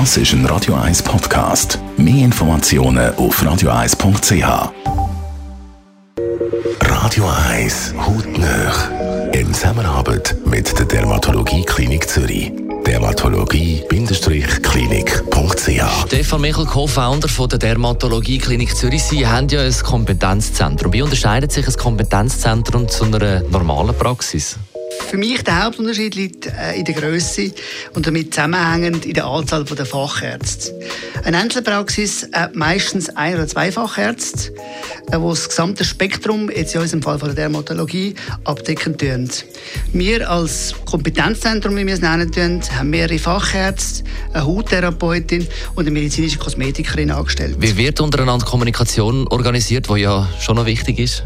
Das ist ein Radio 1 Podcast. Mehr Informationen auf radio1.ch. Radio 1 Hautnöch. In Zusammenarbeit mit der Dermatologie Klinik Zürich. Dermatologie-klinik.ch Stefan Michel, Co-Founder der Dermatologie Klinik Zürich. Sie haben ja ein Kompetenzzentrum. Wie unterscheidet sich ein Kompetenzzentrum zu einer normalen Praxis? Für mich der Hauptunterschied liegt äh, in der Größe und damit zusammenhängend in der Anzahl der Fachärzte. Eine Einzelpraxis hat meistens ein oder zwei Fachärzte, die äh, das gesamte Spektrum, jetzt in unserem Fall von der Dermatologie, abdecken tun. Wir als Kompetenzzentrum, wie wir es nennen, tun, haben mehrere Fachärzte, eine Hauttherapeutin und eine medizinische Kosmetikerin angestellt. Wie wird untereinander Kommunikation organisiert, die ja schon noch wichtig ist?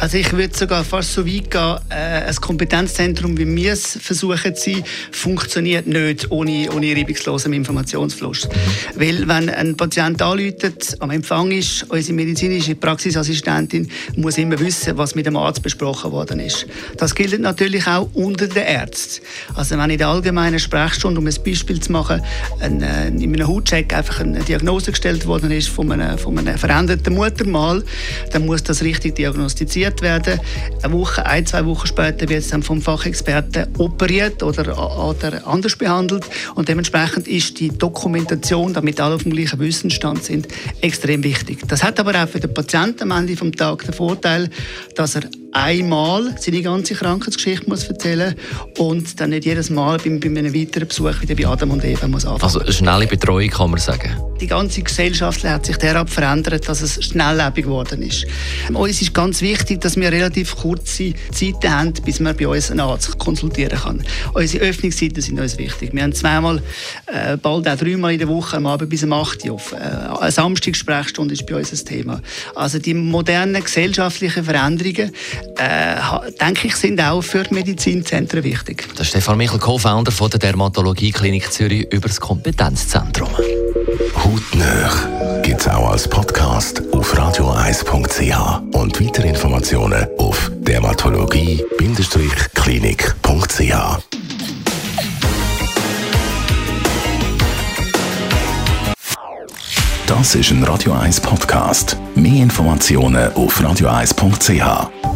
Also ich würde sogar fast so weit gehen, äh, ein Kompetenzzentrum, wie wir es versuchen zu sein, funktioniert nicht ohne, ohne reibungslosen Informationsfluss. Weil wenn ein Patient anläutet, am Empfang ist, unsere medizinische Praxisassistentin muss immer wissen, was mit dem Arzt besprochen worden ist. Das gilt natürlich auch unter den Ärzten. Also wenn in der allgemeinen Sprechstunde, um ein Beispiel zu machen, ein, äh, in einem Hautcheck einfach eine Diagnose gestellt worden ist von einem, von einem veränderten Muttermal, dann muss das richtig diagnostiziert operiert werden. Eine Woche, ein, zwei Wochen später wird es dann vom Fachexperten operiert oder, oder anders behandelt. Und dementsprechend ist die Dokumentation, damit alle auf dem gleichen Wissensstand sind, extrem wichtig. Das hat aber auch für den Patienten am Ende des Tages den Vorteil, dass er einmal seine ganze Krankheitsgeschichte muss erzählen und dann nicht jedes Mal bei, bei einem weiteren Besuch wieder bei Adam und Eva muss anfangen. Also eine schnelle Betreuung kann man sagen? Die ganze Gesellschaft hat sich derart verändert, dass es schnelllebig geworden ist. Uns ist ganz wichtig, dass wir relativ kurze Zeiten haben, bis man bei uns einen Arzt konsultieren kann. Unsere Öffnungszeiten sind uns wichtig. Wir haben zweimal, äh, bald auch dreimal in der Woche am Abend bis um 8 Uhr offen. Äh, eine Samstagssprechstunde ist bei uns ein Thema. Also die modernen gesellschaftlichen Veränderungen äh, denke ich, sind auch für Medizinzentren wichtig. Das ist Stefan Michel, Co-Founder der Dermatologie Klinik Zürich über das Kompetenzzentrum. Hautnöch gibt es auch als Podcast auf radioeis.ch und weitere Informationen auf dermatologie-klinik.ch. Das ist ein Radio 1 Podcast. Mehr Informationen auf radioeis.ch.